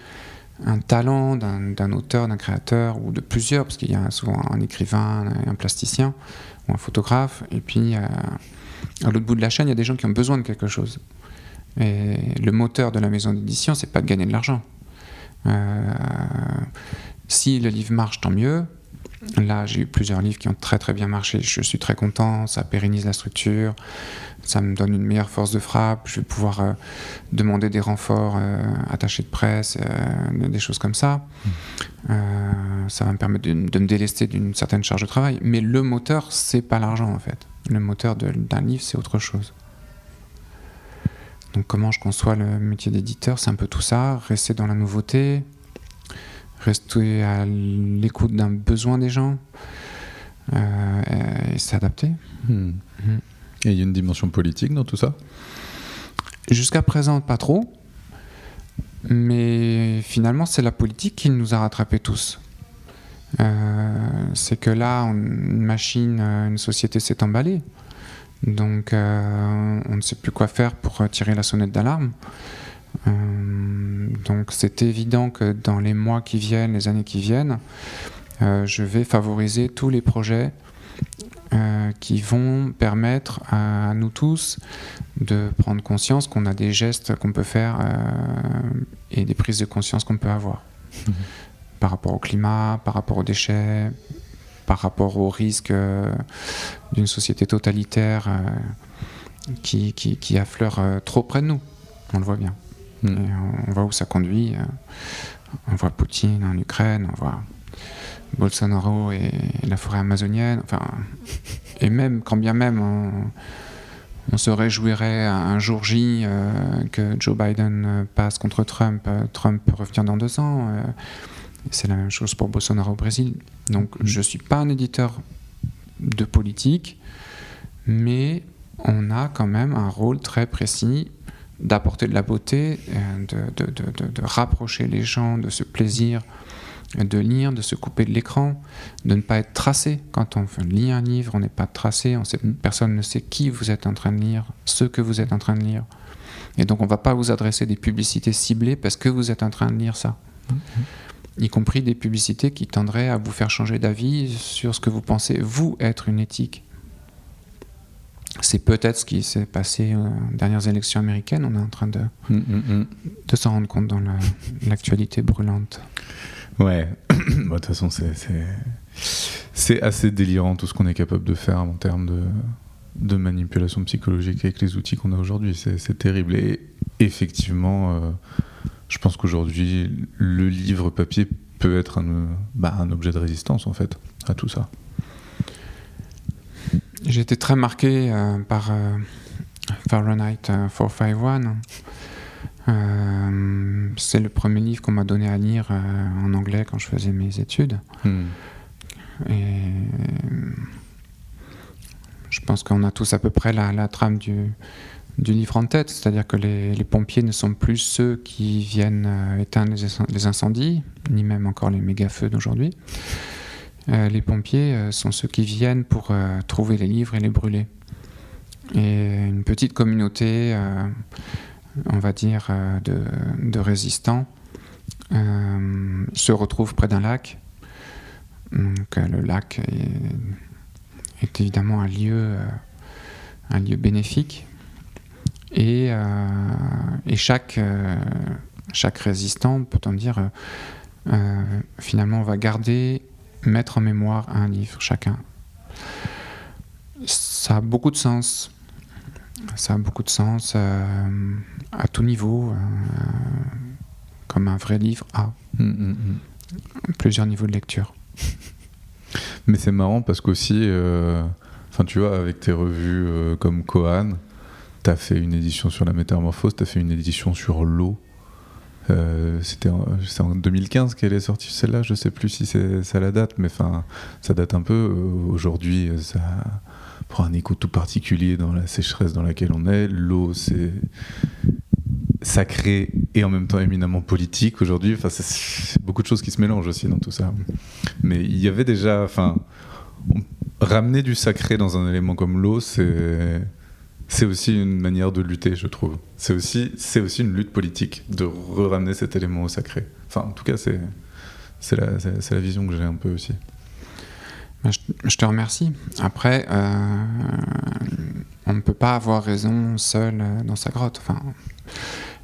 un talent d'un auteur, d'un créateur ou de plusieurs, parce qu'il y a souvent un écrivain, un plasticien ou un photographe, et puis à l'autre bout de la chaîne, il y a des gens qui ont besoin de quelque chose. Et le moteur de la maison d'édition, c'est pas de gagner de l'argent. Euh, si le livre marche, tant mieux. Là, j'ai eu plusieurs livres qui ont très très bien marché. Je suis très content. Ça pérennise la structure. Ça me donne une meilleure force de frappe. Je vais pouvoir euh, demander des renforts euh, attachés de presse, euh, des choses comme ça. Mmh. ça va me permettre de, me délester d'une certaine charge de travail. Mais le moteur, c'est pas l'argent en fait. Le moteur d'un livre, c'est autre chose. Donc comment je conçois le métier d'éditeur, c'est un peu tout ça. Rester dans la nouveauté, rester à l'écoute d'un besoin des gens et s'adapter. Mmh. Mmh. Et il y a une dimension politique dans tout ça? Jusqu'à présent, pas trop. Mais finalement, c'est la politique qui nous a rattrapés tous. Euh, c'est que là, une machine, euh, une société s'est emballée. Donc, euh, on ne sait plus quoi faire pour tirer la sonnette d'alarme. Donc, c'est évident que dans les mois qui viennent, les années qui viennent, je vais favoriser tous les projets euh, qui vont permettre à nous tous de prendre conscience qu'on a des gestes qu'on peut faire euh, et des prises de conscience qu'on peut avoir mhm. par rapport au climat, par rapport aux déchets, par rapport au risque euh, d'une société totalitaire qui, qui, qui, affleure trop près de nous. On le voit bien. Mhm. on voit où ça conduit. On voit Poutine en Ukraine, on voit Bolsonaro et, la forêt amazonienne. Enfin, et même, quand bien même on, se réjouirait un jour J euh, que Joe Biden passe contre Trump, euh, Trump revient dans deux ans. C'est la même chose pour Bolsonaro au Brésil. Donc Mhm. je ne suis pas un éditeur de politique, mais on a quand même un rôle très précis d'apporter de la beauté, euh, de, de- de- de- de rapprocher les gens de ce plaisir de lire, de se couper de l'écran, de ne pas être tracé. Quand on lit un livre, on n'est pas tracé, on sait, personne ne sait qui vous êtes en train de lire, ce que vous êtes en train de lire. Et donc on ne va pas vous adresser des publicités ciblées parce que vous êtes en train de lire ça. Y compris des publicités qui tendraient à vous faire changer d'avis sur ce que vous pensez, vous, être une éthique. C'est peut-être ce qui s'est passé aux dernières élections américaines. On est en train de, Mm, mm, mm. de s'en rendre compte dans la- l'actualité brûlante. Ouais, de toute façon, c'est- assez délirant tout ce qu'on est capable de faire en termes de, de manipulation psychologique avec les outils qu'on a aujourd'hui. C'est c'est terrible. Et effectivement, euh, je pense qu'aujourd'hui, le livre papier peut être un, bah, un objet de résistance, en fait, à tout ça. J'ai été très marqué euh, par euh, Fahrenheit euh, 451. Euh, c'est le premier livre qu'on m'a donné à lire en anglais quand je faisais mes études. Hmm. Et je pense qu'on a tous à peu près la, la trame du, du livre en tête, c'est-à-dire que les, les pompiers ne sont plus ceux qui viennent éteindre les, les incendies, ni même encore les méga-feux d'aujourd'hui. Euh, les pompiers euh, sont ceux qui viennent pour euh, trouver les livres et les brûler. Et une petite communauté, on va dire, de, résistants se retrouve près d'un lac. Donc le lac est, évidemment un lieu, bénéfique. Et, chaque, résistant, peut-on dire, finalement, va garder, mettre en mémoire un livre chacun. Ça a beaucoup de sens. Ça a beaucoup de sens euh, à tout niveau, euh, comme un vrai livre a Hmm, hmm, hmm. plusieurs niveaux de lecture. Mais c'est marrant parce qu'aussi, euh, tu vois, avec tes revues comme Kohan, t'as fait une édition sur la métamorphose, t'as fait une édition sur l'eau. Euh, C'était en, en 2015 qu'elle est sortie celle-là, je sais plus si c'est ça la date, mais enfin ça date un peu. Euh, Aujourd'hui, euh, ça prend un écho tout particulier dans la sécheresse dans laquelle on est. L'eau, c'est sacré et en même temps éminemment politique aujourd'hui. Enfin, c'est- beaucoup de choses qui se mélangent aussi dans tout ça. Mais il y avait déjà, ramener du sacré dans un élément comme l'eau, c'est c'est aussi une manière de lutter, je trouve. C'est aussi c'est aussi une lutte politique de ramener cet élément au sacré. Enfin, en tout cas, c'est c'est la, la vision que j'ai un peu aussi. Ben, Je, je te remercie. Après, euh, on ne peut pas avoir raison seul euh, dans sa grotte. Enfin,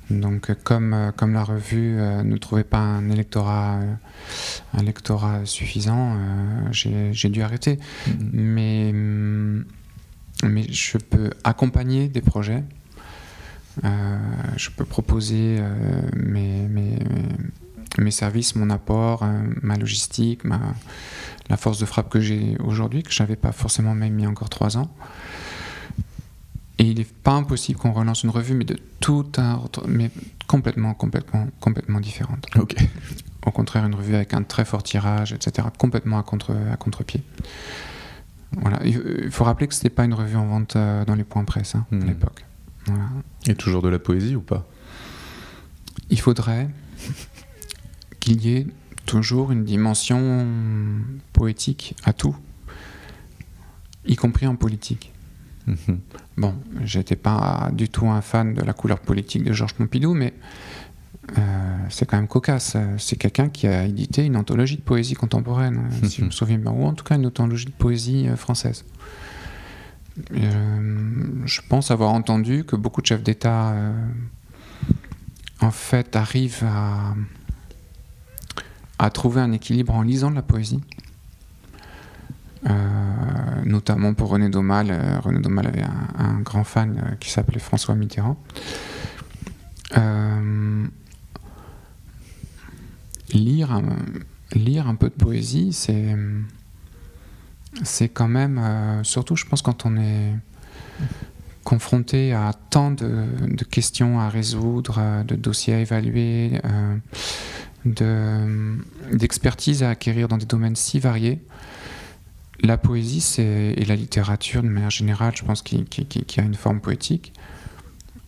donc, comme, euh, comme la revue euh, ne trouvait pas un électorat, euh, un lectorat suffisant, j'ai dû arrêter. Mais, hum, mais je peux accompagner des projets. Euh, je peux proposer euh, mes, mes, mes services, mon apport, euh, ma logistique, ma, la force de frappe que j'ai aujourd'hui, que je n'avais pas forcément même a encore trois ans. Et il n'est pas impossible qu'on relance une revue, mais de tout un autre, mais complètement, complètement, complètement différente. Ok. Au contraire, une revue avec un très fort tirage, etc., complètement à contre à contre-pied. Voilà. Il faut rappeler que c'était pas une revue en vente euh, dans les points presse hein, à l'époque. Voilà. Et toujours de la poésie ou pas? Il faudrait qu'il y ait toujours une dimension poétique à tout, y compris en politique. Mhm. Bon, j'étais pas du tout un fan de la couleur politique de Georges Pompidou, mais c'est quand même cocasse. C'est quelqu'un qui a édité une anthologie de poésie contemporaine, euh, si je me souviens bien, ou en tout cas une anthologie de poésie euh, française. Euh, je pense avoir entendu que beaucoup de chefs d'État, euh, en fait, arrivent à, à trouver un équilibre en lisant de la poésie. Euh, notamment pour René Daumal. Euh, René Daumal avait un, un grand fan euh, qui s'appelait François Mitterrand. Lire, un, lire un peu de poésie, c'est c'est quand même, euh, surtout je pense quand on est confronté à tant de, de questions à résoudre, euh, de dossiers à évaluer, euh, d'expertise à acquérir dans des domaines si variés. La poésie et la littérature, de manière générale, je pense qu'il y a une forme poétique,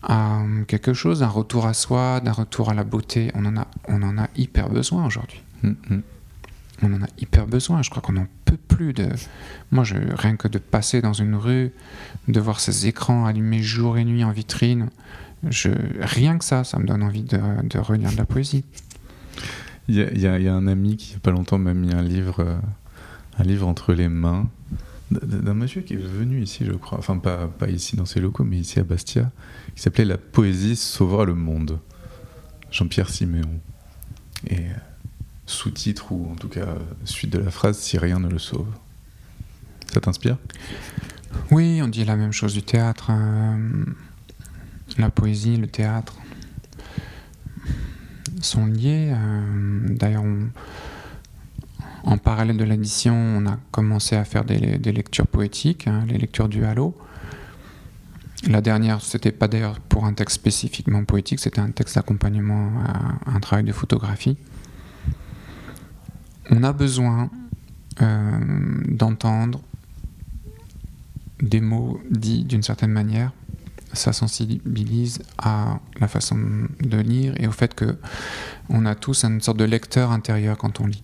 a quelque chose, d'un retour à soi, d'un retour à la beauté. On en a, on en a hyper besoin aujourd'hui. Mm, mm. On en a hyper besoin. Je crois qu'on n'en peut plus de. Moi, je, rien que de passer dans une rue, de voir ces écrans allumés jour et nuit en vitrine, je, rien que ça, ça me donne envie de, de relire de la poésie. Il y, a, un ami qui, il n'y a pas longtemps, m'a mis un livre, euh, un livre entre les mains d'un monsieur qui est venu ici, je crois, enfin pas, pas ici dans ses locaux, mais ici à Bastia, qui s'appelait La poésie sauvera le monde. Jean-Pierre Siméon. Et euh, sous-titre, ou en tout cas suite de la phrase, si rien ne le sauve. Ça t'inspire? Oui, on dit la même chose du théâtre. Hein. la poésie, le théâtre sont liés. Euh, d'ailleurs, en parallèle de l'édition, on a commencé à faire des, lectures poétiques, hein, les lectures du Halo. La dernière, c'était pas d'ailleurs pour un texte spécifiquement poétique, c'était un texte d'accompagnement à un travail de photographie. On a besoin euh, d'entendre des mots dits d'une certaine manière ça sensibilise à la façon de lire et au fait que on a tous une sorte de lecteur intérieur quand on lit.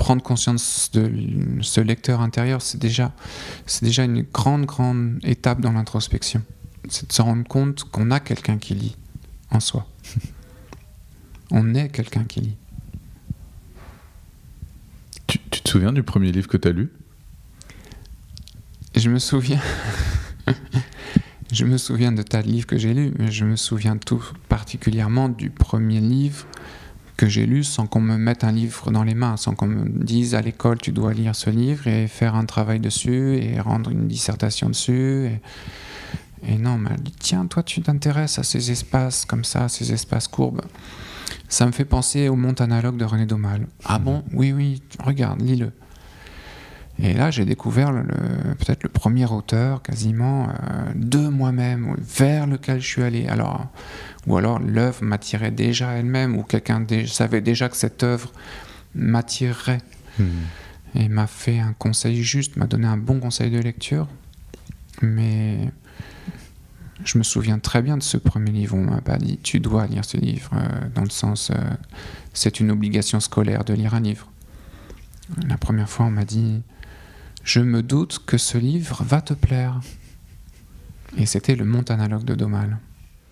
Prendre conscience de ce lecteur intérieur, c'est déjà, c'est déjà une grande, grande étape dans l'introspection. C'est de se rendre compte qu'on a quelqu'un qui lit en soi. on est quelqu'un qui lit. Tu, tu, te souviens du premier livre que tu as lu? Je me souviens. Je me souviens de tas de livres que j'ai lus, mais je me souviens tout particulièrement du premier livre que j'ai lu sans qu'on me mette un livre dans les mains, sans qu'on me dise à l'école tu dois lire ce livre et faire un travail dessus et rendre une dissertation dessus. Et, non, on m'a dit tiens, toi tu t'intéresses à ces espaces comme ça, ces espaces courbes. Ça me fait penser au monde analogue de René Daumal. Ah bon? Oui, oui, regarde, lis-le. Et là, j'ai découvert peut-être le premier auteur quasiment euh, de moi-même, vers lequel je suis allé. Alors, ou alors l'œuvre m'attirait déjà elle-même, ou quelqu'un savait déjà que cette œuvre m'attirerait. Hmm. Et m'a fait un conseil juste, m'a donné un bon conseil de lecture. Mais je me souviens très bien de ce premier livre. On m'a pas dit tu dois lire ce livre, euh, dans le sens euh, c'est une obligation scolaire de lire un livre. La première fois, on m'a dit je me doute que ce livre va te plaire. Et c'était le monde analogue de Domal.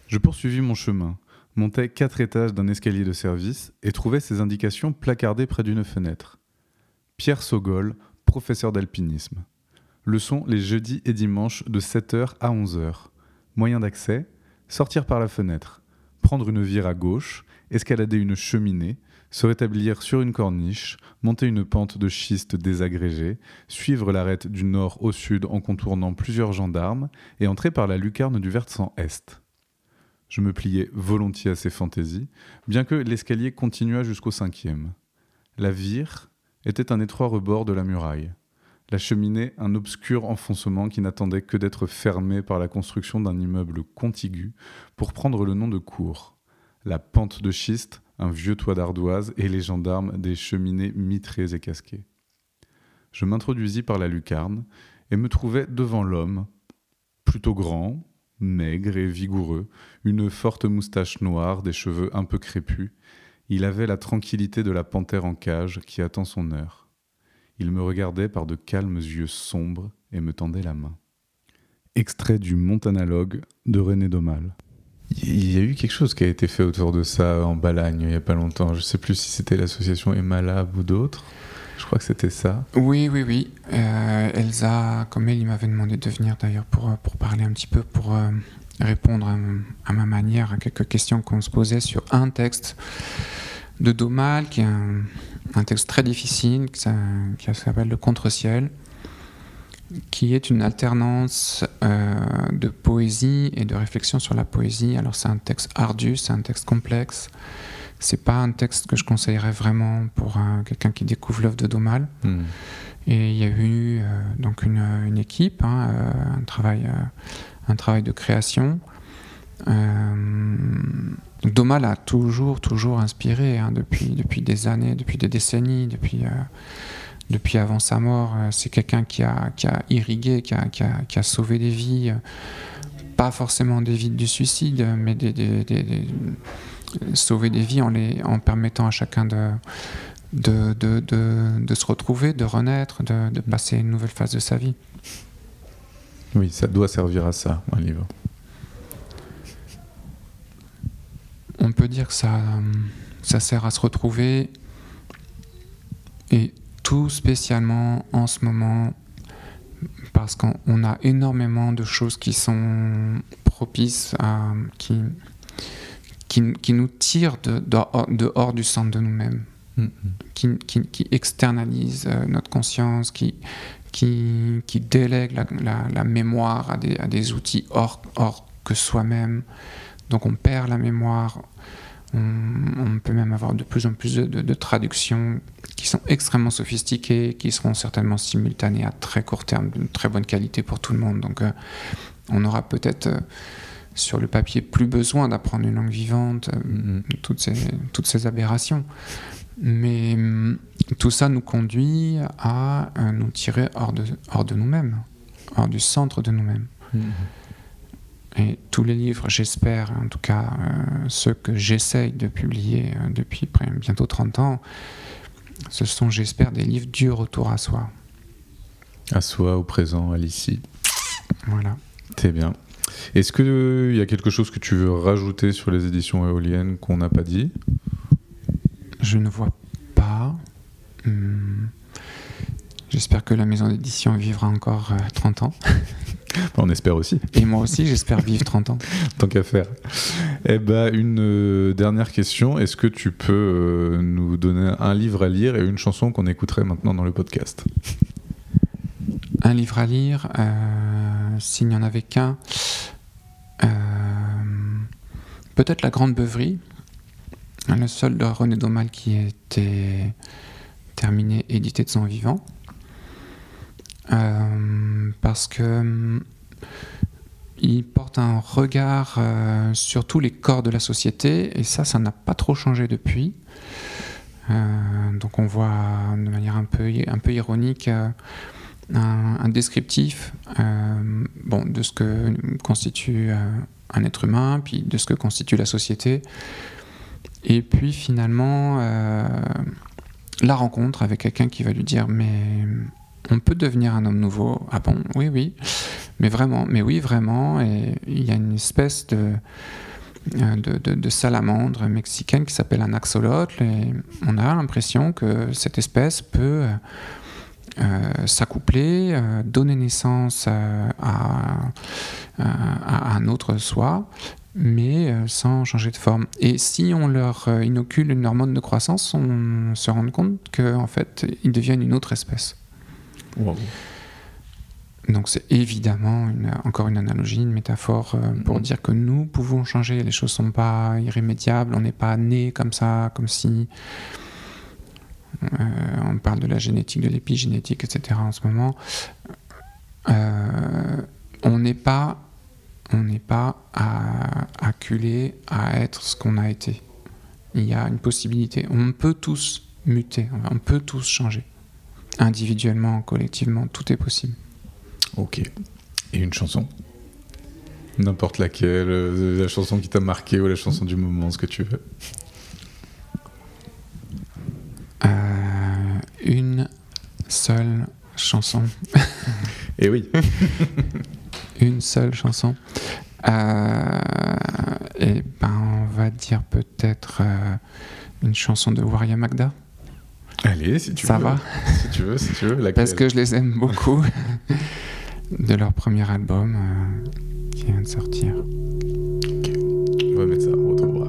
Je poursuivis mon chemin, montais quatre étages d'un escalier de service et trouvais ces indications placardées près d'une fenêtre. Pierre Sogol, professeur d'alpinisme. Leçon les jeudis et dimanches de 7h à 11h. Moyen d'accès sortir par la fenêtre, prendre une vire à gauche, escalader une cheminée, se rétablir sur une corniche, monter une pente de schiste désagrégée, suivre l'arête du nord au sud en contournant plusieurs gendarmes et entrer par la lucarne du versant est. Je me pliais volontiers à ces fantaisies, bien que l'escalier continuât jusqu'au cinquième. La vire était un étroit rebord de la muraille. La cheminée, un obscur enfoncement qui n'attendait que d'être fermé par la construction d'un immeuble contigu pour prendre le nom de cour. La pente de schiste, un vieux toit d'ardoise et les gendarmes des cheminées mitrées et casquées. Je m'introduisis par la lucarne et me trouvai devant l'homme, plutôt grand, maigre et vigoureux, une forte moustache noire, des cheveux un peu crépus. Il avait la tranquillité de la panthère en cage qui attend son heure. Il me regardait par de calmes yeux sombres et me tendait la main. Extrait du Montanalogue de René Daumal. Il y a eu quelque chose qui a été fait autour de ça en Balagne il n'y a pas longtemps. Je ne sais plus si c'était l'association Emalab ou d'autres. Je crois que c'était ça. Oui, oui, oui. Euh, Elsa, comme elle, il m'avait demandé de venir d'ailleurs pour, euh, pour parler un petit peu, pour euh, répondre à, ma manière à quelques questions qu'on se posait sur un texte de Domal, qui est un, texte très difficile, qui, s'appelle Le Contre-ciel qui est une alternance de poésie et de réflexion sur la poésie. Alors c'est un texte ardu, c'est un texte complexe. C'est pas un texte que je conseillerais vraiment pour euh, quelqu'un qui découvre l'œuvre de Domal. Hmm. Et il y a eu euh, donc une, équipe, hein, un, travail, un travail de création Domal a toujours, toujours inspiré hein, depuis, depuis des années, depuis des décennies, depuis, depuis avant sa mort. C'est quelqu'un qui a, qui a irrigué, qui a, qui, a, qui a, sauvé des vies, pas forcément des vies du suicide, mais des, des, des, sauver des vies en, les, en permettant à chacun de, de, de, de, se retrouver, de renaître, de, passer une nouvelle phase de sa vie. Oui, ça doit servir à ça, un livre. On peut dire que ça, ça sert à se retrouver et tout spécialement en ce moment parce qu'on a énormément de choses qui sont propices à qui, qui, qui nous tirent de, dehors du centre de nous-mêmes. Qui, qui, externalise euh, notre conscience, qui, qui, qui délègue la, la, mémoire à des, à des, outils hors, hors que soi-même. Donc on perd la mémoire. On, peut même avoir de plus en plus de, de, traductions qui sont extrêmement sophistiquées, qui seront certainement simultanées à très court terme, d'une très bonne qualité pour tout le monde. Donc euh, on aura peut-être... Euh, sur le papier plus besoin d'apprendre une langue vivante, mm-hmm. toutes, ces, toutes ces aberrations. Mais hum, tout ça nous conduit à euh, nous tirer hors de, hors de nous-mêmes, hors du centre de nous-mêmes. Mhm. Et tous les livres, j'espère, en tout cas euh, ceux que j'essaye de publier euh, depuis bientôt 30 ans, ce sont, j'espère, des livres du retour à soi. À soi, au présent, à l'ici. Voilà. C'est bien. Est-ce qu'il y a quelque chose que tu veux rajouter sur les éditions éoliennes qu'on n'a pas dit? Je ne vois pas. Hmm. J'espère que la maison d'édition vivra encore 30 euh, ans. On espère aussi. Et moi aussi, j'espère vivre 30 ans. Tant qu'à faire. Eh ben, une euh, dernière question. Est-ce que tu peux euh, nous donner un livre à lire et une chanson qu'on écouterait maintenant dans le podcast? Un livre à lire, s'il n'y en avait qu'un. Peut-être La Grande Beuverie le seul de René Daumal qui était terminé, édité de son vivant. Euh, parce que euh, il porte un regard euh, sur tous les corps de la société, et ça, ça n'a pas trop changé depuis. donc on voit de manière un peu ironique un, descriptif bon, de ce que constitue un être humain, puis de ce que constitue la société. Et puis finalement, euh, la rencontre avec quelqu'un qui va lui dire Mais on peut devenir un homme nouveau Ah bon Oui, oui. Mais vraiment, mais oui, vraiment. Et il y a une espèce de. Euh, salamandre mexicaine qui s'appelle un axolotl et on a l'impression que cette espèce peut euh, s'accoupler, donner naissance à, à, un autre soi mais euh, sans changer de forme. Et si on leur euh, inocule une hormone de croissance, on se rend compte qu'en fait, ils deviennent une autre espèce. Donc c'est évidemment encore une analogie, une métaphore euh, pour mm-hmm. dire que nous pouvons changer, les choses ne sont pas irrémédiables, on n'est pas né comme ça, comme si... on parle de la génétique, de l'épigénétique, etc. en ce moment. on n'est pas on n'est pas à acculé à être ce qu'on a été. Il y a une possibilité. On peut tous muter, on peut tous changer. Individuellement, collectivement, tout est possible. Ok. Et une chanson? N'importe laquelle, euh, la chanson qui t'a marqué ou la chanson du moment, ce que tu veux. Une seule chanson. Et eh oui. une seule chanson. Euh, et ben, on va dire peut-être euh, une chanson de Waria Magda. Allez, si tu Ça veux. va Si tu veux, si tu veux. Parce que je les aime beaucoup. de leur premier album euh, qui vient de sortir. Ok, on va mettre ça, on retrouvera.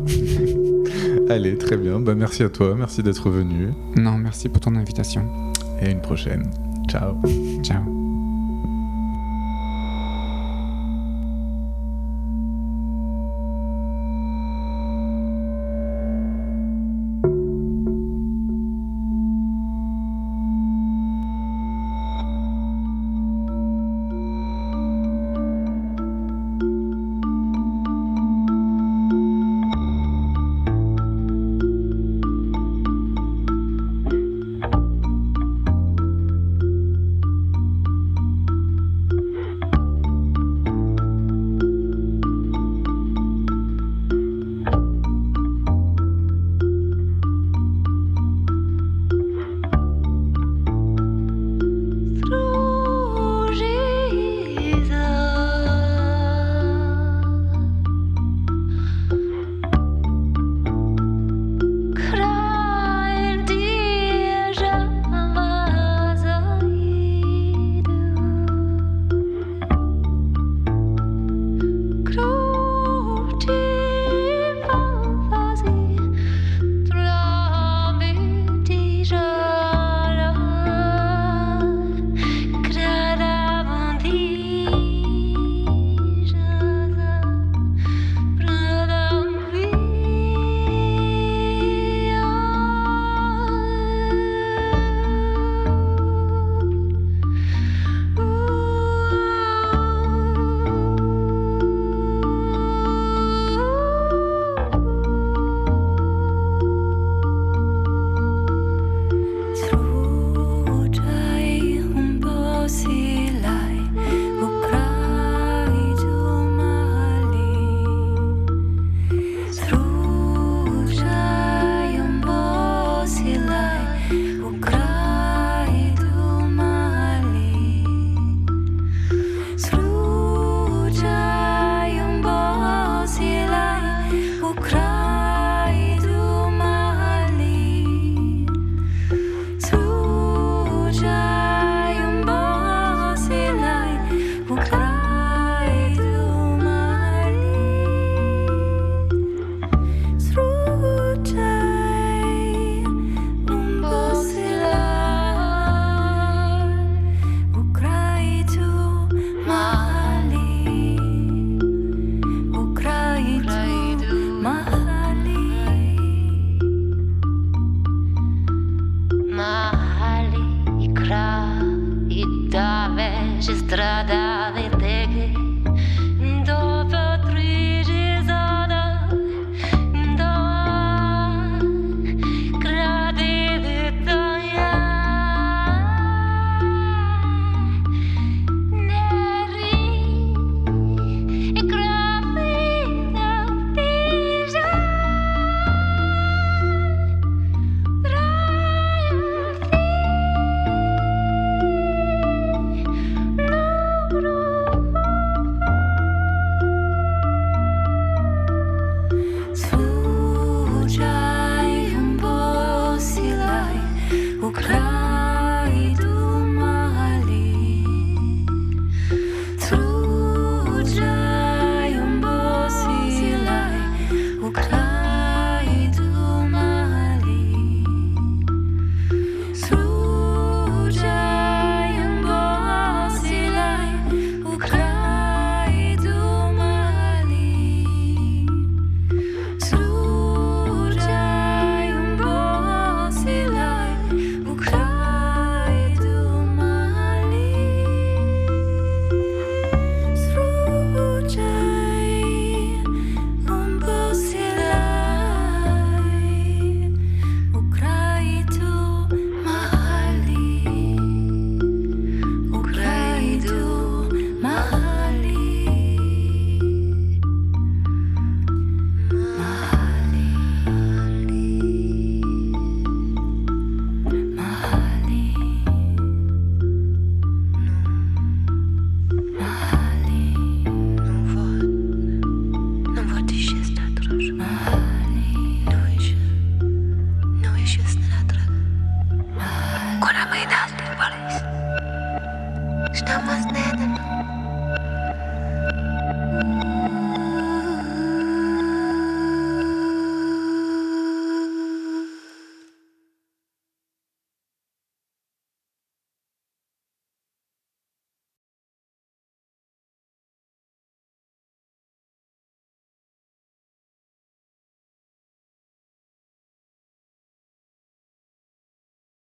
Allez, très bien. Bah, merci à toi, merci d'être venu. Non, merci pour ton invitation. Et à une prochaine. Ciao. Ciao.